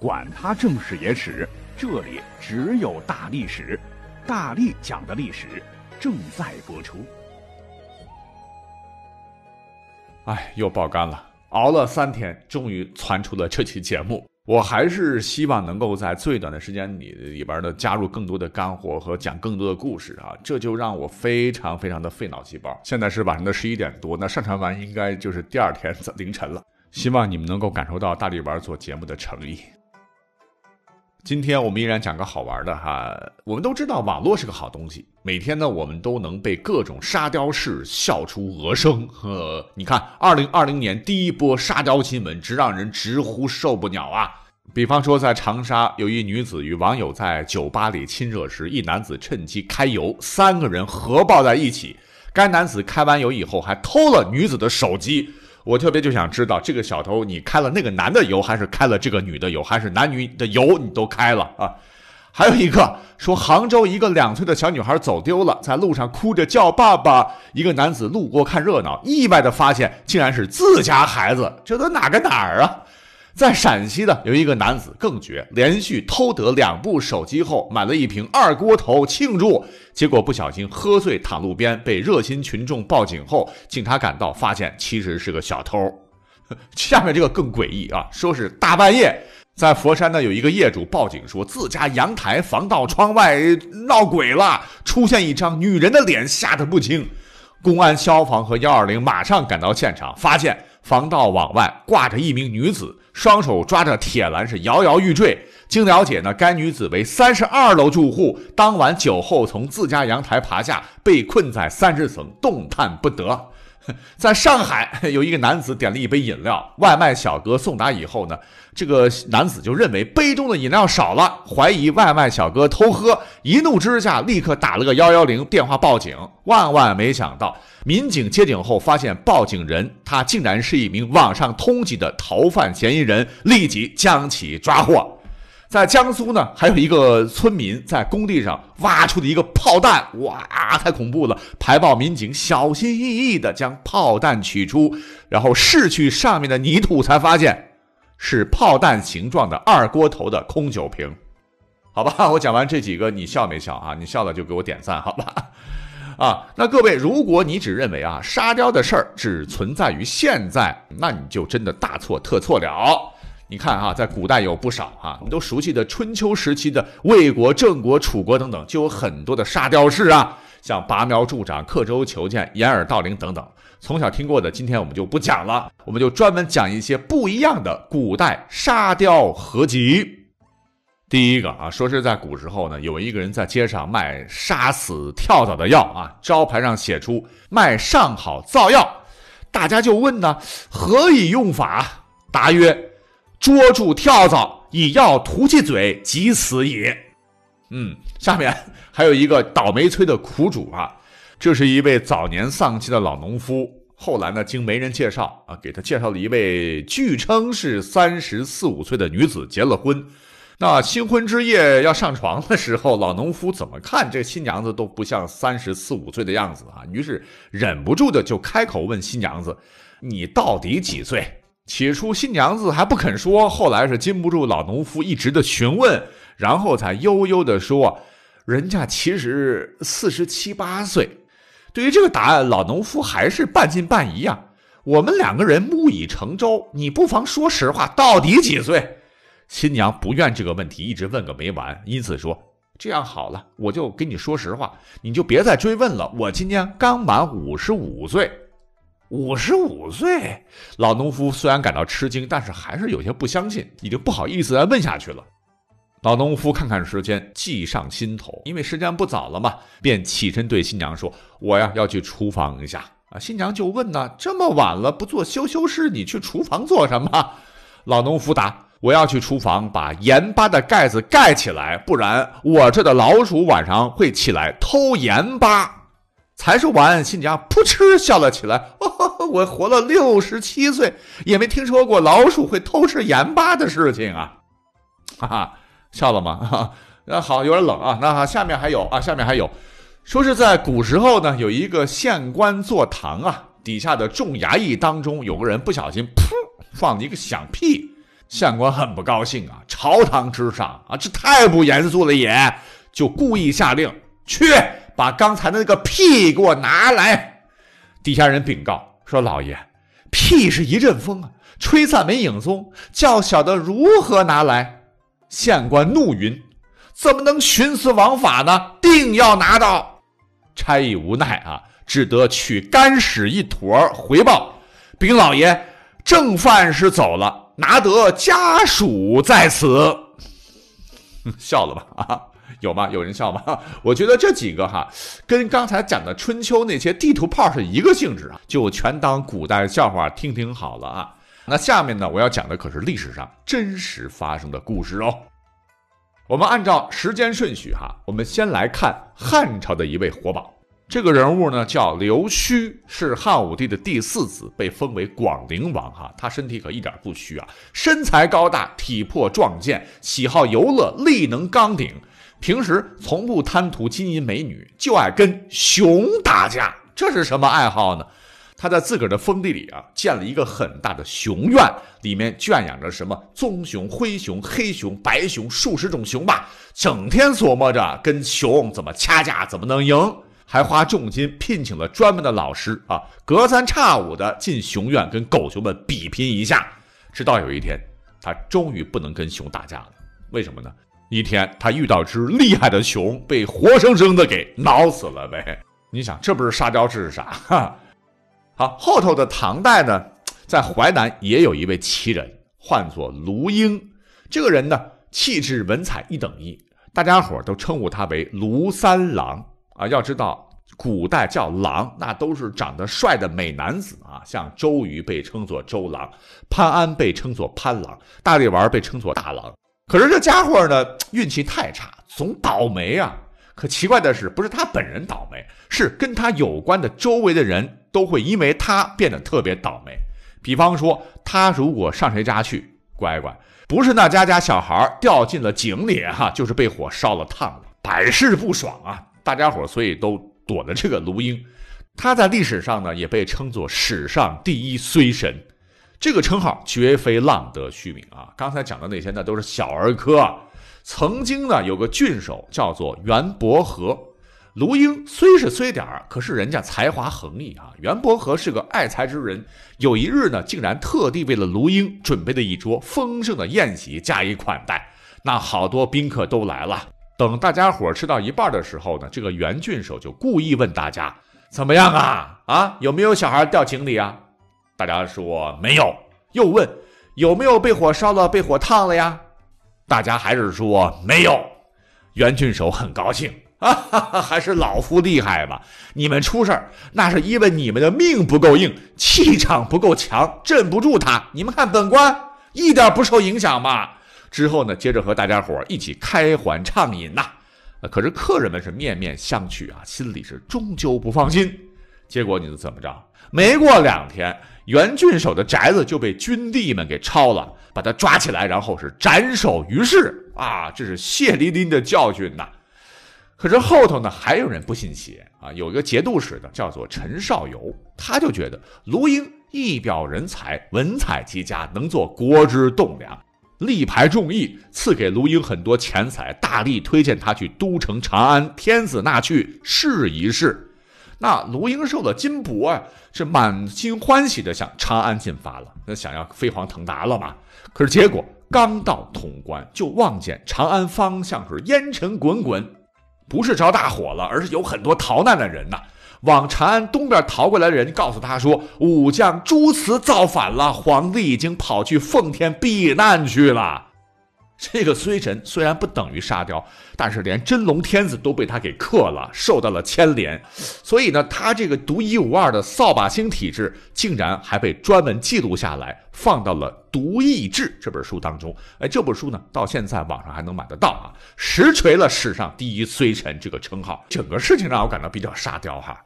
管他正史野史，这里只有大历史，大力讲的历史正在播出。哎，又爆肝了，熬了三天，终于传出了这期节目。我还是希望能够在最短的时间里里边呢，加入更多的干货和讲更多的故事啊，这就让我非常非常的费脑细胞。现在是晚上的十一点多，那上传完应该就是第二天凌晨了。希望你们能够感受到大力丸做节目的诚意。今天我们依然讲个好玩的哈，我们都知道网络是个好东西，每天呢我们都能被各种沙雕式笑出鹅声。呵，你看，二零二零年第一波沙雕新闻，直让人直呼受不了啊！比方说，在长沙有一女子与网友在酒吧里亲热时，一男子趁机开油，三个人合抱在一起。该男子开完油以后还偷了女子的手机。我特别就想知道，这个小偷你开了那个男的油，还是开了这个女的油，还是男女的油你都开了啊？还有一个说，杭州一个两岁的小女孩走丢了，在路上哭着叫爸爸。一个男子路过看热闹，意外的发现竟然是自家孩子，这都哪个哪儿啊？在陕西呢有一个男子更绝，连续偷得两部手机后，买了一瓶二锅头庆祝，结果不小心喝醉躺路边，被热心群众报警后，警察赶到发现其实是个小偷。下面这个更诡异啊，说是大半夜在佛山呢有一个业主报警说自家阳台防盗窗外闹鬼了，出现一张女人的脸，吓得不轻。公安、消防和幺二零马上赶到现场，发现。防盗网外挂着一名女子，双手抓着铁栏，是摇摇欲坠。经了解呢，该女子为三十二楼住户，当晚酒后从自家阳台爬下，被困在三十层，动弹不得。在上海，有一个男子点了一杯饮料，外卖小哥送达以后呢，这个男子就认为杯中的饮料少了，怀疑外卖小哥偷喝，一怒之下立刻打了个幺幺零电话报警。万万没想到，民警接警后发现报警人他竟然是一名网上通缉的逃犯嫌疑人，立即将其抓获。在江苏呢，还有一个村民在工地上挖出的一个炮弹，哇，太恐怖了！排爆民警小心翼翼地将炮弹取出，然后拭去上面的泥土，才发现是炮弹形状的二锅头的空酒瓶。好吧，我讲完这几个，你笑没笑啊？你笑了就给我点赞，好吧？啊，那各位，如果你只认为啊沙雕的事儿只存在于现在，那你就真的大错特错了。你看哈，在古代有不少哈，我们都熟悉的春秋时期的魏国、郑国、楚国等等，就有很多的沙雕式啊，像拔苗助长、刻舟求剑、掩耳盗铃等等。从小听过的，今天我们就不讲了，我们就专门讲一些不一样的古代沙雕合集。第一个啊，说是在古时候呢，有一个人在街上卖杀死跳蚤的药啊，招牌上写出卖上好造药，大家就问呢，何以用法？答曰。捉住跳蚤，以药涂其嘴，即死也。嗯，下面还有一个倒霉催的苦主啊，这是一位早年丧妻的老农夫，后来呢，经媒人介绍啊，给他介绍了一位据称是三十四五岁的女子，结了婚。那新婚之夜要上床的时候，老农夫怎么看这新娘子都不像三十四五岁的样子啊，于是忍不住的就开口问新娘子：“你到底几岁？”起初新娘子还不肯说，后来是禁不住老农夫一直的询问，然后才悠悠的说：“人家其实四十七八岁。”对于这个答案，老农夫还是半信半疑啊。我们两个人木已成舟，你不妨说实话，到底几岁？新娘不愿这个问题一直问个没完，因此说：“这样好了，我就跟你说实话，你就别再追问了。我今年刚满五十五岁。”五十五岁，老农夫虽然感到吃惊，但是还是有些不相信，已经不好意思再问下去了。老农夫看看时间，计上心头，因为时间不早了嘛，便起身对新娘说：“我呀要去厨房一下。”啊，新娘就问呢：“这么晚了，不做羞羞事，你去厨房做什么？”老农夫答：“我要去厨房把盐巴的盖子盖起来，不然我这的老鼠晚上会起来偷盐巴。”才说完，新娘扑哧笑了起来。我活了六十七岁，也没听说过老鼠会偷吃盐巴的事情啊！哈哈，笑了吗？哈 那好，有点冷啊。那下面还有啊，下面还有，说是在古时候呢，有一个县官坐堂啊，底下的众衙役当中，有个人不小心噗放了一个响屁，县官很不高兴啊，朝堂之上啊，这太不严肃了也，就故意下令去把刚才的那个屁给我拿来。底下人禀告说：“老爷，屁是一阵风啊，吹散没影踪，叫小的如何拿来？”县官怒云：“怎么能徇私枉法呢？定要拿到！”差役无奈啊，只得取干屎一坨回报禀老爷：“正犯是走了，拿得家属在此。”笑了吧？啊？有吗？有人笑吗？我觉得这几个哈，跟刚才讲的春秋那些地图炮是一个性质啊，就全当古代笑话听听好了啊。那下面呢，我要讲的可是历史上真实发生的故事哦。我们按照时间顺序哈，我们先来看汉朝的一位活宝。这个人物呢叫刘须，是汉武帝的第四子，被封为广陵王哈。他身体可一点不虚啊，身材高大，体魄壮健，喜好游乐，力能刚鼎。平时从不贪图金银美女，就爱跟熊打架。这是什么爱好呢？他在自个儿的封地里啊，建了一个很大的熊院，里面圈养着什么棕熊、灰熊、黑熊、白熊数十种熊吧，整天琢磨着跟熊怎么掐架，怎么能赢，还花重金聘请了专门的老师啊，隔三差五的进熊院跟狗熊们比拼一下。直到有一天，他终于不能跟熊打架了。为什么呢？一天，他遇到只厉害的熊，被活生生的给挠死了呗。你想，这不是沙雕是啥？哈，好，后头的唐代呢，在淮南也有一位奇人，唤作卢英。这个人呢，气质文采一等一，大家伙都称呼他为卢三郎啊。要知道，古代叫郎，那都是长得帅的美男子啊。像周瑜被称作周郎，潘安被称作潘郎，大力丸被称作大郎。可是这家伙呢，运气太差，总倒霉啊！可奇怪的是，不是他本人倒霉，是跟他有关的周围的人都会因为他变得特别倒霉。比方说，他如果上谁家去，乖乖，不是那家家小孩掉进了井里哈，就是被火烧了烫了，百试不爽啊！大家伙所以都躲着这个卢英。他在历史上呢，也被称作史上第一衰神。这个称号绝非浪得虚名啊！刚才讲的那些那，都是小儿科。曾经呢，有个郡守叫做袁伯和，卢英虽是衰点儿，可是人家才华横溢啊。袁伯和是个爱才之人，有一日呢，竟然特地为了卢英准备了一桌丰盛的宴席加以款待。那好多宾客都来了。等大家伙吃到一半的时候呢，这个袁郡守就故意问大家：“怎么样啊？啊，有没有小孩掉井里啊？”大家说没有，又问有没有被火烧了、被火烫了呀？大家还是说没有。袁郡守很高兴啊，还是老夫厉害嘛！你们出事儿，那是因为你们的命不够硬，气场不够强，镇不住他。你们看本官一点不受影响嘛。之后呢，接着和大家伙一起开怀畅饮呐。可是客人们是面面相觑啊，心里是终究不放心。结果你是怎么着？没过两天。袁郡守的宅子就被军弟们给抄了，把他抓起来，然后是斩首于市啊！这是血淋淋的教训呐。可是后头呢，还有人不信邪啊。有一个节度使的叫做陈少游，他就觉得卢英一表人才，文采极佳，能做国之栋梁，力排众议，赐给卢英很多钱财，大力推荐他去都城长安，天子那去试一试。那卢英寿的金帛啊，是满心欢喜的向长安进发了，那想要飞黄腾达了嘛。可是结果刚到潼关，就望见长安方向是烟尘滚滚，不是着大火了，而是有很多逃难的人呐。往长安东边逃过来的人告诉他说，武将朱慈造反了，皇帝已经跑去奉天避难去了。这个虽神虽然不等于沙雕，但是连真龙天子都被他给克了，受到了牵连。所以呢，他这个独一无二的扫把星体质，竟然还被专门记录下来，放到了《独异志》这本书当中。哎，这本书呢，到现在网上还能买得到啊，实锤了史上第一虽臣这个称号。整个事情让我感到比较沙雕哈。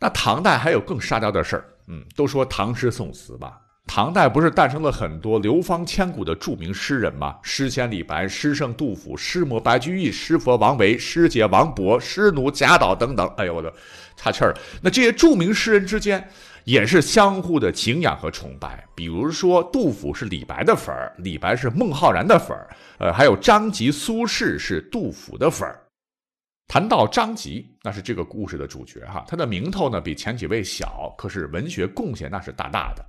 那唐代还有更沙雕的事儿，嗯，都说唐诗宋词吧，唐代不是诞生了很多流芳千古的著名诗人吗？诗仙李白、诗圣杜甫、诗魔白居易、诗佛王维、诗姐王勃、诗奴贾岛等等。哎呦我的，岔气儿了。那这些著名诗人之间也是相互的敬仰和崇拜。比如说，杜甫是李白的粉儿，李白是孟浩然的粉儿，呃，还有张籍、苏轼是杜甫的粉儿。谈到张籍，那是这个故事的主角哈，他的名头呢比前几位小，可是文学贡献那是大大的。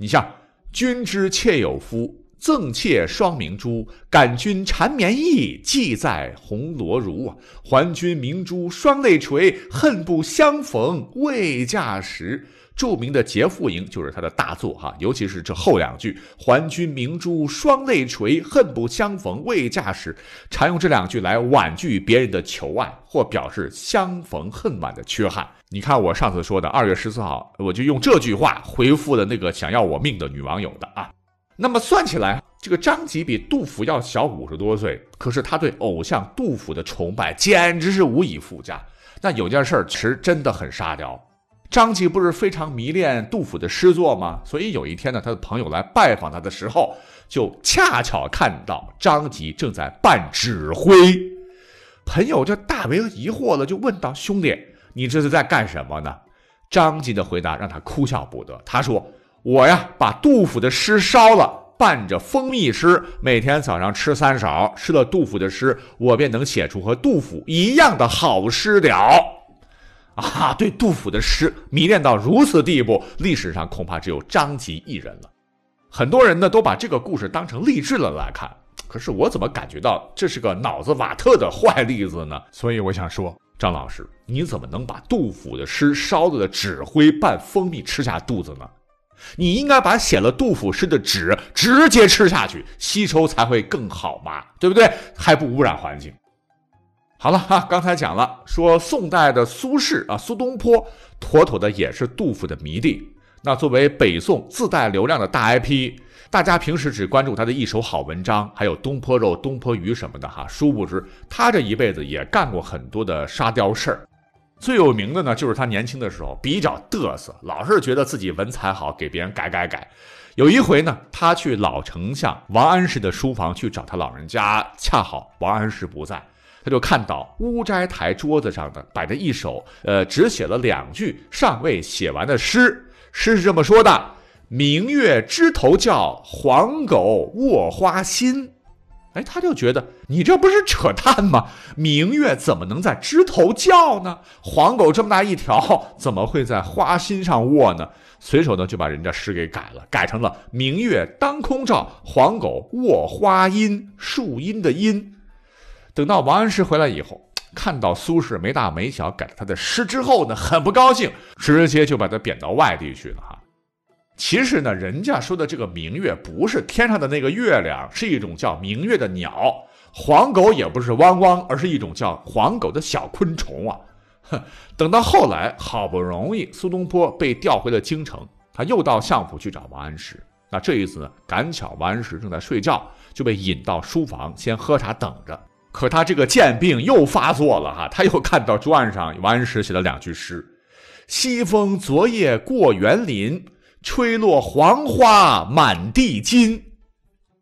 你像“君之妾有夫，赠妾双明珠。感君缠绵意，寄在红罗襦啊。还君明珠双泪垂，恨不相逢未嫁时。”著名的《劫富营》就是他的大作哈，尤其是这后两句“还君明珠双泪垂，恨不相逢未嫁时”，常用这两句来婉拒别人的求爱，或表示相逢恨晚的缺憾。你看我上次说的二月十四号，我就用这句话回复了那个想要我命的女网友的啊。那么算起来，这个张籍比杜甫要小五十多岁，可是他对偶像杜甫的崇拜简直是无以复加。那有件事儿其实真的很沙雕。张籍不是非常迷恋杜甫的诗作吗？所以有一天呢，他的朋友来拜访他的时候，就恰巧看到张籍正在办指挥。朋友就大为疑惑了，就问道：“兄弟，你这是在干什么呢？”张籍的回答让他哭笑不得。他说：“我呀，把杜甫的诗烧了，伴着蜂蜜吃，每天早上吃三勺，吃了杜甫的诗，我便能写出和杜甫一样的好诗了。”啊，对杜甫的诗迷恋到如此地步，历史上恐怕只有张籍一人了。很多人呢都把这个故事当成励志了来看，可是我怎么感觉到这是个脑子瓦特的坏例子呢？所以我想说，张老师，你怎么能把杜甫的诗烧了的纸灰拌蜂蜜吃下肚子呢？你应该把写了杜甫诗的纸直接吃下去，吸收才会更好嘛，对不对？还不污染环境。好了哈，刚才讲了，说宋代的苏轼啊，苏东坡，妥妥的也是杜甫的迷弟。那作为北宋自带流量的大 IP，大家平时只关注他的一手好文章，还有东坡肉、东坡鱼什么的哈。殊不知，他这一辈子也干过很多的沙雕事儿。最有名的呢，就是他年轻的时候比较嘚瑟，老是觉得自己文采好，给别人改改改。有一回呢，他去老丞相王安石的书房去找他老人家，恰好王安石不在。他就看到乌斋台桌子上的摆着一首，呃，只写了两句尚未写完的诗。诗是这么说的：“明月枝头叫，黄狗卧花心。”哎，他就觉得你这不是扯淡吗？明月怎么能在枝头叫呢？黄狗这么大一条，怎么会在花心上卧呢？随手呢就把人家诗给改了，改成了“明月当空照，黄狗卧花阴”，树荫的荫。等到王安石回来以后，看到苏轼没大没小改了他的诗之后呢，很不高兴，直接就把他贬到外地去了哈。其实呢，人家说的这个明月不是天上的那个月亮，是一种叫明月的鸟；黄狗也不是汪汪，而是一种叫黄狗的小昆虫啊。哼，等到后来，好不容易苏东坡被调回了京城，他又到相府去找王安石。那这一次呢，赶巧王安石正在睡觉，就被引到书房先喝茶等着。可他这个贱病又发作了哈，他又看到桌案上王安石写了两句诗：“西风昨夜过园林，吹落黄花满地金。”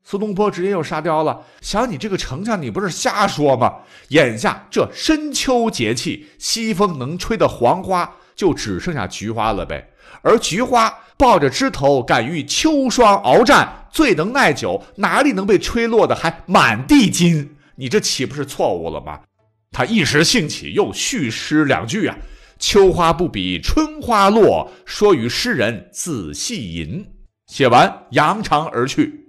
苏东坡直接又沙雕了，想你这个丞相，你不是瞎说吗？眼下这深秋节气，西风能吹的黄花就只剩下菊花了呗。而菊花抱着枝头，敢与秋霜鏖战，最能耐久，哪里能被吹落的还满地金？你这岂不是错误了吗？他一时兴起，又续诗两句啊：“秋花不比春花落，说与诗人仔细吟。”写完，扬长而去。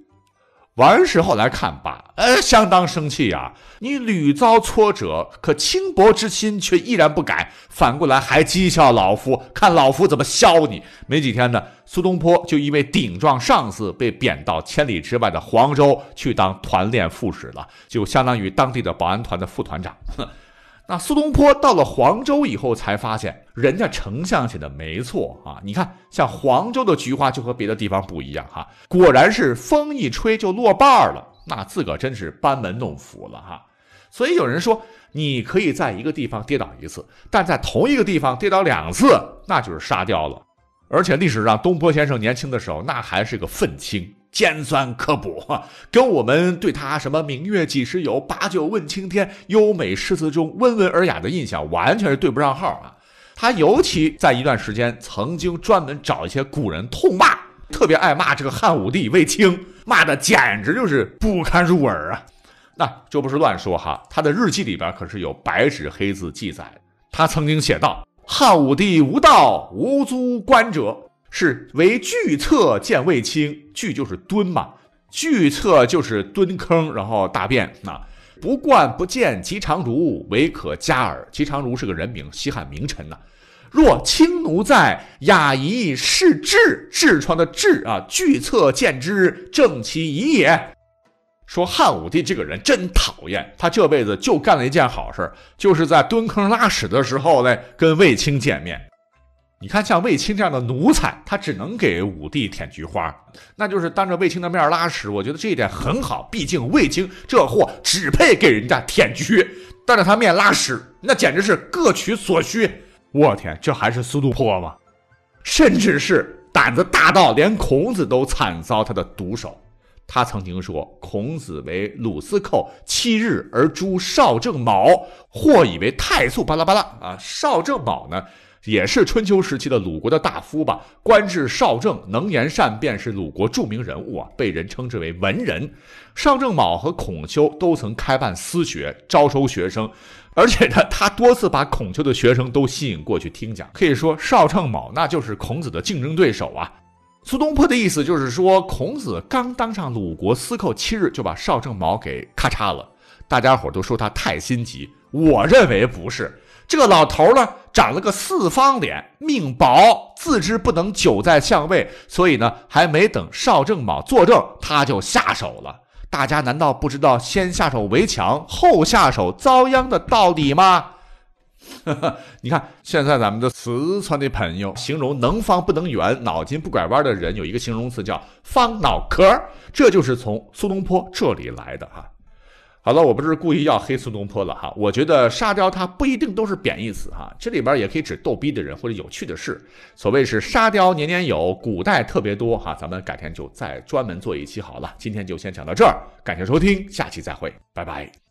王安石后来看罢，呃，相当生气呀！你屡遭挫折，可轻薄之心却依然不改，反过来还讥笑老夫，看老夫怎么削你！没几天呢，苏东坡就因为顶撞上司，被贬到千里之外的黄州去当团练副使了，就相当于当地的保安团的副团长。哼那苏东坡到了黄州以后，才发现人家丞相写的没错啊！你看，像黄州的菊花就和别的地方不一样哈，果然是风一吹就落瓣了，那自个儿真是班门弄斧了哈！所以有人说，你可以在一个地方跌倒一次，但在同一个地方跌倒两次，那就是沙雕了。而且历史上东坡先生年轻的时候，那还是个愤青，尖酸刻薄，跟我们对他什么“明月几时有，把酒问青天”优美诗词中温文尔雅的印象完全是对不上号啊！他尤其在一段时间曾经专门找一些古人痛骂，特别爱骂这个汉武帝卫青，骂的简直就是不堪入耳啊！那这不是乱说哈，他的日记里边可是有白纸黑字记载，他曾经写道。汉武帝无道无足观者，是为巨侧见卫青。巨就是蹲嘛，巨侧就是蹲坑，然后大便啊。不冠不见吉长如，唯可加耳。吉长如是个人名，西汉名臣呐。若青奴在，雅仪是痔，痔疮的痔啊。巨侧见之，正其仪也。说汉武帝这个人真讨厌，他这辈子就干了一件好事，就是在蹲坑拉屎的时候呢，跟卫青见面。你看，像卫青这样的奴才，他只能给武帝舔菊花，那就是当着卫青的面拉屎。我觉得这一点很好，毕竟卫青这货只配给人家舔菊，当着他面拉屎，那简直是各取所需。我天，这还是苏东坡吗？甚至是胆子大到连孔子都惨遭他的毒手。他曾经说：“孔子为鲁司寇，七日而诛少正卯，或以为太素。”巴拉巴拉啊！少正卯呢，也是春秋时期的鲁国的大夫吧？官至少正，能言善辩，是鲁国著名人物啊，被人称之为文人。少正卯和孔丘都曾开办私学，招收学生，而且呢，他多次把孔丘的学生都吸引过去听讲。可以说，少正卯那就是孔子的竞争对手啊。苏东坡的意思就是说，孔子刚当上鲁国司寇七日，就把少正卯给咔嚓了。大家伙都说他太心急，我认为不是。这个老头呢，长了个四方脸，命薄，自知不能久在相位，所以呢，还没等少正卯作证，他就下手了。大家难道不知道先下手为强，后下手遭殃的道理吗？你看，现在咱们的四川的朋友形容能方不能圆、脑筋不拐弯的人，有一个形容词叫“方脑壳”，这就是从苏东坡这里来的哈。好了，我不是故意要黑苏东坡了哈，我觉得沙雕它不一定都是贬义词哈，这里边也可以指逗逼的人或者有趣的事。所谓是沙雕年年有，古代特别多哈，咱们改天就再专门做一期好了。今天就先讲到这儿，感谢收听，下期再会，拜拜。